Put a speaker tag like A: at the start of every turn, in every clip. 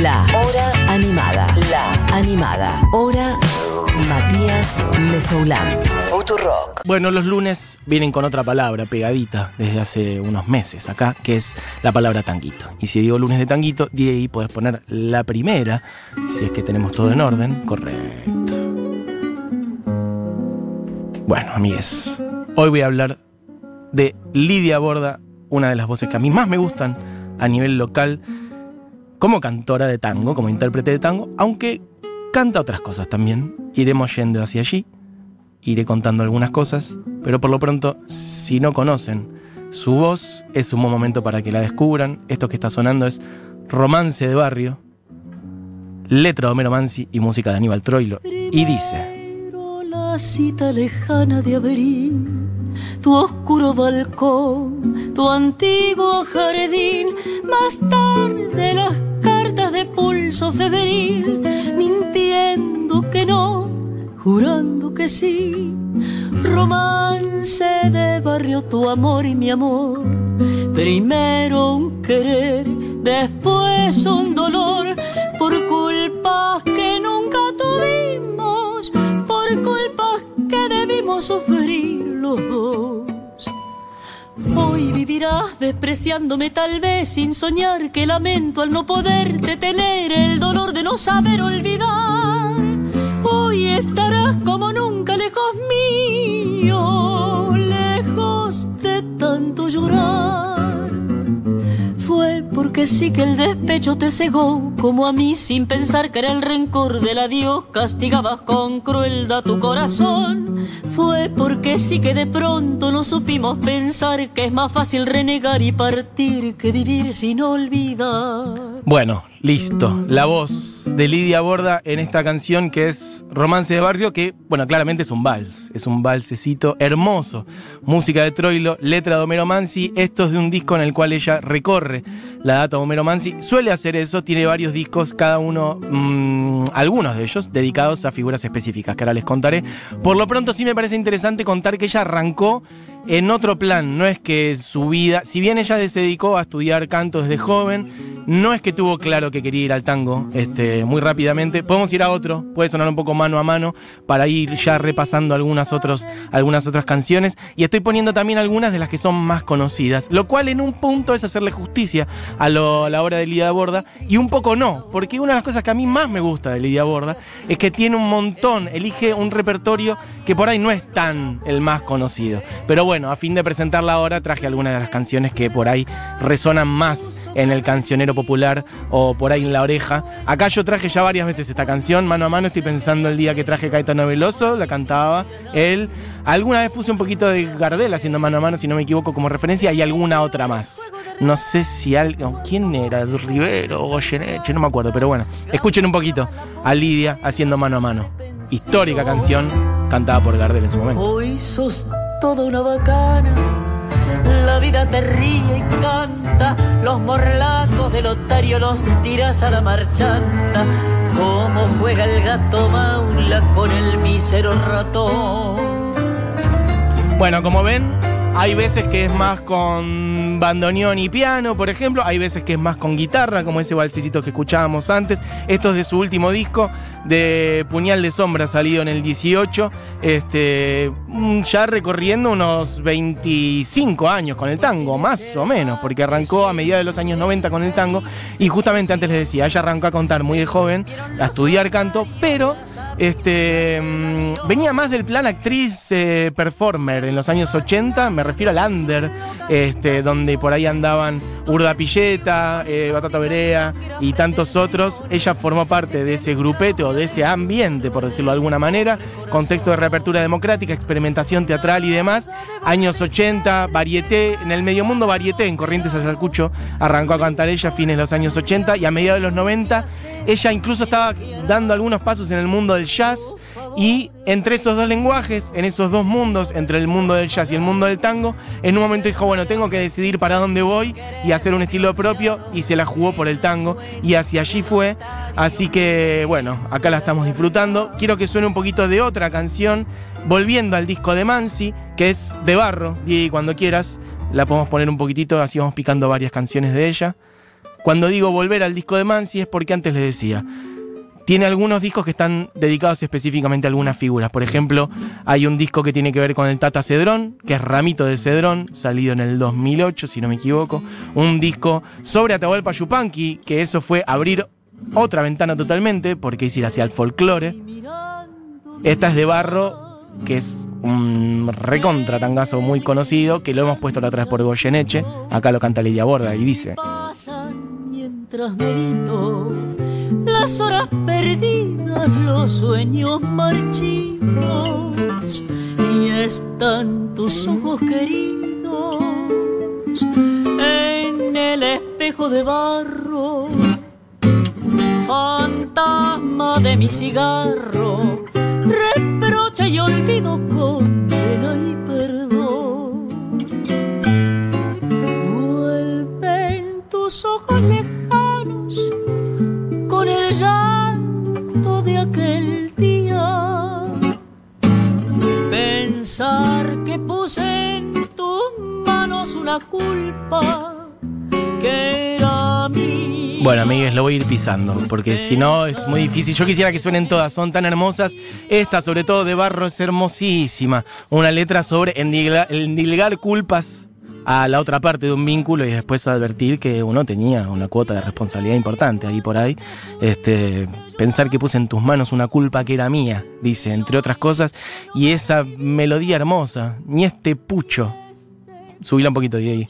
A: La Hora Animada. La Animada. Hora Matías Mesoulán. Futurock.
B: Bueno, los lunes vienen con otra palabra pegadita desde hace unos meses acá, que es la palabra tanguito. Y si digo lunes de tanguito, de ahí puedes poner la primera, si es que tenemos todo en orden. Correcto. Bueno, amigues, hoy voy a hablar de Lidia Borda, una de las voces que a mí más me gustan a nivel local, como cantora de tango, como intérprete de tango, aunque canta otras cosas también. Iremos yendo hacia allí, iré contando algunas cosas, pero por lo pronto, si no conocen su voz, es un buen momento para que la descubran. Esto que está sonando es Romance de Barrio, letra de Homero Mansi y música de Aníbal Troilo. Y dice...
C: La cita lejana de abril, tu oscuro balcón, tu antiguo jardín, más tarde las de pulso febril, mintiendo que no, jurando que sí. Romance de barrio, tu amor y mi amor. Primero un querer, después un dolor, por culpas que nunca tuvimos, por culpas que debimos sufrir los dos. Hoy vivirás despreciándome tal vez sin soñar que lamento al no poder detener el dolor de no saber olvidar. Hoy estarás como nunca lejos mío, lejos de tanto llorar. Porque sí que el despecho te cegó, como a mí sin pensar que era el rencor del adiós, castigabas con crueldad tu corazón. Fue porque sí que de pronto no supimos pensar que es más fácil renegar y partir que vivir sin olvidar.
B: Bueno, listo. La voz de Lidia Borda en esta canción que es Romance de Barrio, que, bueno, claramente es un vals. Es un valsecito hermoso. Música de Troilo, letra de Homero Mansi. Esto es de un disco en el cual ella recorre la data Homero Mansi. Suele hacer eso, tiene varios discos, cada uno, mmm, algunos de ellos, dedicados a figuras específicas, que ahora les contaré. Por lo pronto sí me parece interesante contar que ella arrancó en otro plan, no es que su vida, si bien ella se dedicó a estudiar canto desde joven, no es que tuvo claro que quería ir al tango este, muy rápidamente. Podemos ir a otro, puede sonar un poco mano a mano para ir ya repasando algunas, otros, algunas otras canciones. Y estoy poniendo también algunas de las que son más conocidas, lo cual en un punto es hacerle justicia a, la obra de Lidia Borda y un poco no, porque una de las cosas que a mí más me gusta de Lidia Borda es que tiene un montón, elige un repertorio que por ahí no es tan el más conocido. Pero a fin de presentarla ahora traje algunas de las canciones que por ahí resonan más en el cancionero popular o por ahí en la oreja. Acá yo traje ya varias veces esta canción, mano a mano, estoy pensando el día que traje Caetano Veloso, la cantaba él. Alguna vez puse un poquito de Gardel haciendo mano a mano, si no me equivoco, como referencia, y alguna otra más. No sé si alguien. ¿Quién era? Rivero o Goyeneche, no me acuerdo, pero bueno. Escuchen un poquito a Lidia haciendo mano a mano. Histórica canción cantada por Gardel en su momento.
C: Hoy sos toda una bacana. La vida te ríe y canta, los morlacos del otario los tiras a la marchanta. Cómo juega el gato maula con el mísero ratón.
B: Bueno, como ven, hay veces que es más con bandoneón y piano, por ejemplo. Hay veces que es más con guitarra, como ese balsecito que escuchábamos antes. Esto es de su último disco, de Puñal de Sombra, salido en el 18. Este, ya recorriendo unos 25 años con el tango, más o menos, porque arrancó a mediados de los años 90 con el tango. Y justamente antes les decía, ella arrancó a contar muy de joven, a estudiar canto, pero este, mmm, venía más del plan actriz eh, performer en los años 80, me refiero al under, este, donde por ahí andaban Urda Pilleta, eh, Batata Berea y tantos otros. Ella formó parte de ese grupete o de ese ambiente, por decirlo de alguna manera, contexto de reapertura democrática, experimentación teatral y demás. Años 80, varieté, en el medio mundo varieté, en Corrientes Ayacucho, arrancó a cantar ella a fines de los años 80 y a mediados de los 90 ella incluso estaba dando algunos pasos en el mundo del jazz y entre esos dos lenguajes, en esos dos mundos, entre el mundo del jazz y el mundo del tango, en un momento dijo, bueno, tengo que decidir para dónde voy y hacer un estilo propio y se la jugó por el tango y hacia allí fue. Así que, bueno, acá la estamos disfrutando. Quiero que suene un poquito de otra canción, volviendo al disco de Mansi, que es de barro, y cuando quieras la podemos poner un poquitito, así vamos picando varias canciones de ella. Cuando digo volver al disco de Mansi es porque antes les decía, tiene algunos discos que están dedicados específicamente a algunas figuras. Por ejemplo, hay un disco que tiene que ver con el Tata Cedrón, que es Ramito de Cedrón, salido en el 2008, si no me equivoco. Un disco sobre Atahualpa Yupanqui, que eso fue abrir otra ventana totalmente, porque es ir hacia el folclore. Esta es de Barro, que es un recontra tangazo muy conocido, que lo hemos puesto la otra vez por Goyeneche. Acá lo canta Lidia Borda y dice...
C: mientras medito las horas perdidas, los sueños marchitos, y están tus ojos queridos en el espejo de barro, fantasma de mi cigarro, reprocha y olvido con pena y el llanto de aquel día. Pensar que puse en tus manos una culpa que era mía.
B: Bueno, amigues, lo voy a ir pisando, porque si no es muy difícil. Yo quisiera que suenen todas, son tan hermosas. Esta, sobre todo de Barro, es hermosísima. Una letra sobre endilgar, endilgar culpas a la otra parte de un vínculo y después advertir que uno tenía una cuota de responsabilidad importante ahí por ahí. Este, pensar que puse en tus manos una culpa que era mía, dice, entre otras cosas. Y esa melodía hermosa, ni este pucho. Subíla un poquito de ahí.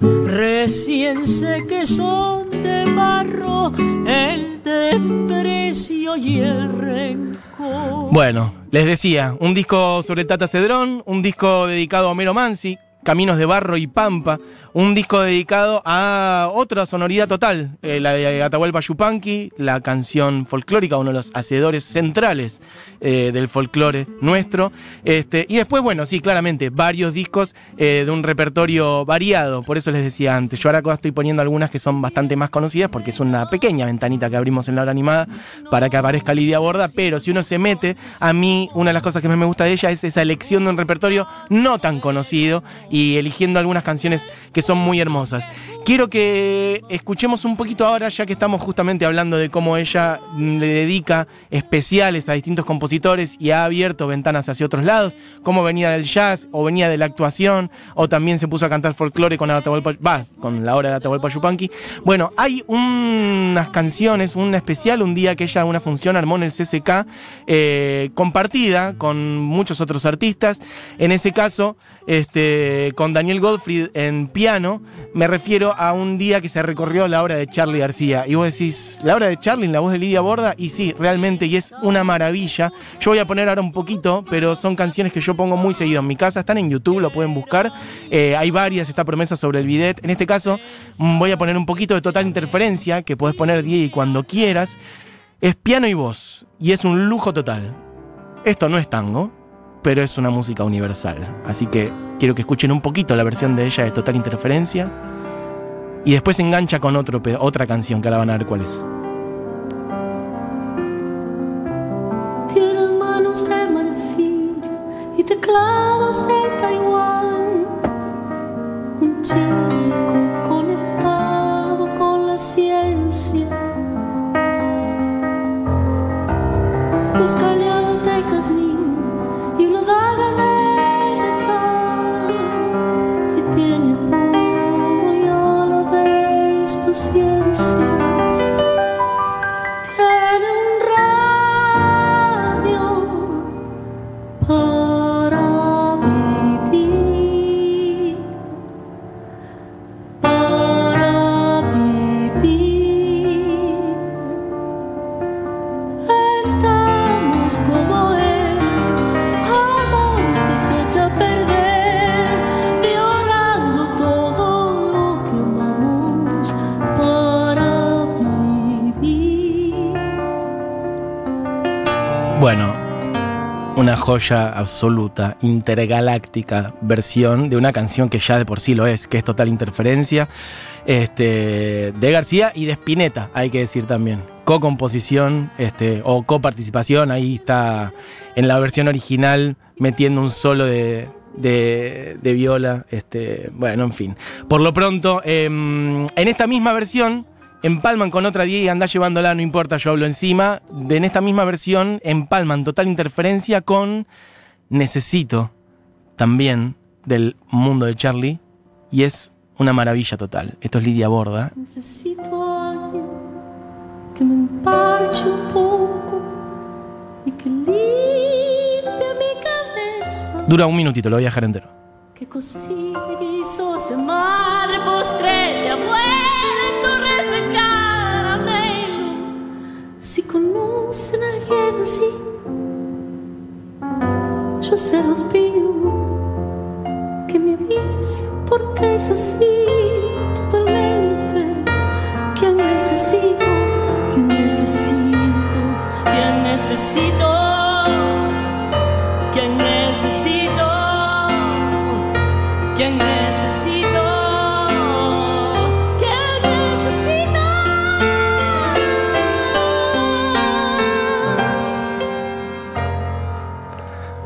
C: Recién sé que son de barro el desprecio y el rencor.
B: Bueno, les decía, un disco sobre Tata Cedrón, un disco dedicado a Homero Mansi, Caminos de Barro y Pampa, un disco dedicado a otra sonoridad total, eh, la de Atahualpa Yupanqui, la canción folclórica, uno de los hacedores centrales eh, del folclore nuestro. Este, y después, bueno, sí, claramente, varios discos eh, de un repertorio variado, por eso les decía antes. Yo ahora estoy poniendo algunas que son bastante más conocidas, porque es una pequeña ventanita que abrimos en la hora animada para que aparezca Lidia Borda, pero si uno se mete, a mí una de las cosas que más me gusta de ella es esa elección de un repertorio no tan conocido y eligiendo algunas canciones que son muy hermosas. Quiero que escuchemos un poquito ahora, ya que estamos justamente hablando de cómo ella mm, le dedica especiales a distintos compositores y ha abierto ventanas hacia otros lados, cómo venía del jazz o venía de la actuación, o también se puso a cantar folclore con Atahualpa, va, con la obra de Atahualpa Yupanqui. Bueno, hay unas canciones, un especial, un día que ella, una función armó en el CCK, eh, compartida con muchos otros artistas. En ese caso, este, con Daniel Goldfried en piano, me refiero a un día que se recorrió la obra de Charlie García. Y vos decís, la obra de Charlie en la voz de Lidia Borda, y sí, realmente, y es una maravilla. Yo voy a poner ahora un poquito, pero son canciones que yo pongo muy seguido en mi casa, están en YouTube, lo pueden buscar. Eh, hay varias, esta promesa sobre el bidet. En este caso, mm, voy a poner un poquito de total interferencia, que puedes poner Diego cuando quieras. Es piano y voz, y es un lujo total. Esto no es tango, pero es una música universal. Así que quiero que escuchen un poquito la versión de ella de Total Interferencia. Y después se engancha con otro, otra canción que ahora van a ver cuál es.
C: Tienen manos de marfil y teclados de Taiwán. Un chico conectado con la ciencia. Los
B: Bueno, una joya absoluta, intergaláctica versión de una canción que ya de por sí lo es, que es Total Interferencia, este, de García y de Spinetta, hay que decir también. Co-composición este, o coparticipación, ahí está en la versión original metiendo un solo de, de, de viola. Este, bueno, en fin. Por lo pronto, em, en esta misma versión, empalman con otra 10 y anda llevándola, no importa, yo hablo encima. De, en esta misma versión, empalman total interferencia con Necesito, también del mundo de Charlie, y es una maravilla total. Esto es Lidia Borda.
C: Necesito a alguien que me empache un poco y que limpie mi cabeza.
B: Dura un minutito, lo voy a dejar entero.
C: Que de madre, postres de de caramelo. A alguien así, yo se los pido que me avisen porque es así totalmente. Que necesito, que necesito, que necesito, que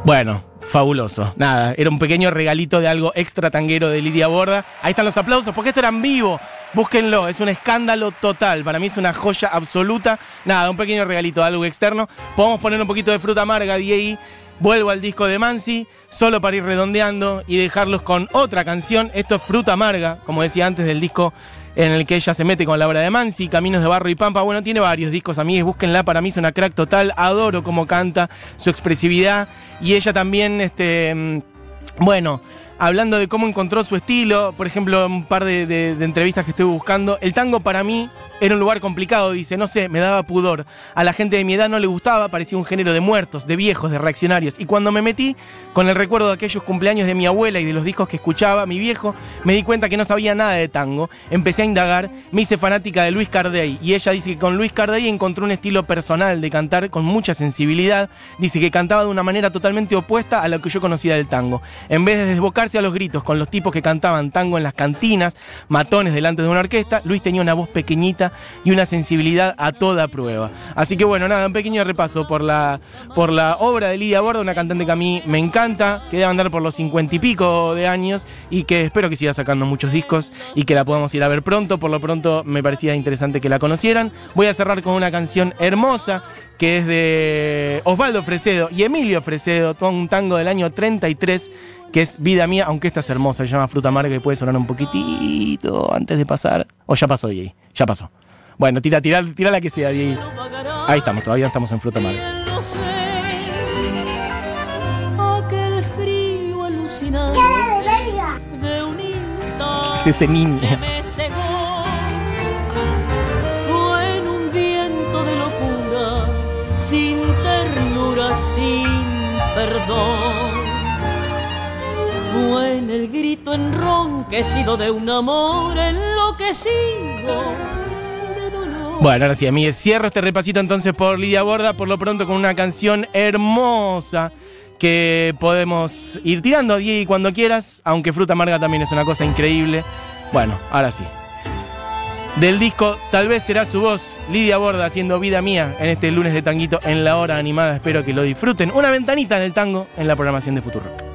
B: Bueno, fabuloso. Nada, era un pequeño regalito de algo extra tanguero de Lidia Borda. Ahí están los aplausos, porque esto era en vivo. Búsquenlo, es un escándalo total. Para mí es una joya absoluta. Nada, un pequeño regalito de algo externo. Podemos poner un poquito de fruta amarga ahí. Vuelvo al disco de Mansi, solo para ir redondeando y dejarlos con otra canción. Esto es Fruta Amarga, como decía antes, del disco en el que ella se mete con la obra de Mansi, Caminos de Barro y Pampa. Bueno, tiene varios discos, amigues, búsquenla. Para mí es una crack total. Adoro cómo canta, su expresividad. Y ella también, este. mm, Bueno, hablando de cómo encontró su estilo, por ejemplo, un par de, de- entrevistas que estuve buscando. El tango para mí era un lugar complicado, dice, no sé, me daba pudor. A la gente de mi edad no le gustaba, parecía un género de muertos, de viejos, de reaccionarios. Y cuando me metí con el recuerdo de aquellos cumpleaños de mi abuela y de los discos que escuchaba mi viejo, me di cuenta que no sabía nada de tango. Empecé a indagar, me hice fanática de Luis Cardey y ella dice que con Luis Cardey encontró un estilo personal de cantar con mucha sensibilidad. Dice que cantaba de una manera totalmente opuesta a la que yo conocía del tango. En vez de desbocarse a los gritos con los tipos que cantaban tango en las cantinas, matones delante de una orquesta, Luis tenía una voz pequeñita y una sensibilidad a toda prueba. Así que bueno, nada, un pequeño repaso por la, por la obra de Lidia Borda, una cantante que a mí me encanta, que debe andar por los cincuenta y pico de años y que espero que siga sacando muchos discos y que la podamos ir a ver pronto. Por lo pronto me parecía interesante que la conocieran. Voy a cerrar con una canción hermosa que es de Osvaldo Fresedo y Emilio Fresedo, un tango del año 33 que es Vida Mía, aunque esta es hermosa, se llama Fruta Amarga y puede sonar un poquitito antes de pasar. O ya pasó, Diego, ya pasó. Bueno, tira, tira, tira la que sea, Diego. Ahí estamos, todavía estamos en Fruta
C: un instante
B: Es ese niño.
C: que me cegó. Fue en un viento de locura sin ternura sin perdón. Fue en el grito enronquecido de un amor enloquecido
B: Bueno, ahora sí, amigues, cierro este repasito entonces por Lidia Borda, por lo pronto con una canción hermosa que podemos ir tirando, Diego, cuando quieras, aunque Fruta Amarga también es una cosa increíble. Bueno, ahora sí. Del disco Tal vez será su voz, Lidia Borda haciendo vida mía en este lunes de tanguito en la hora animada. Espero que lo disfruten. Una ventanita del tango en la programación de Futuro.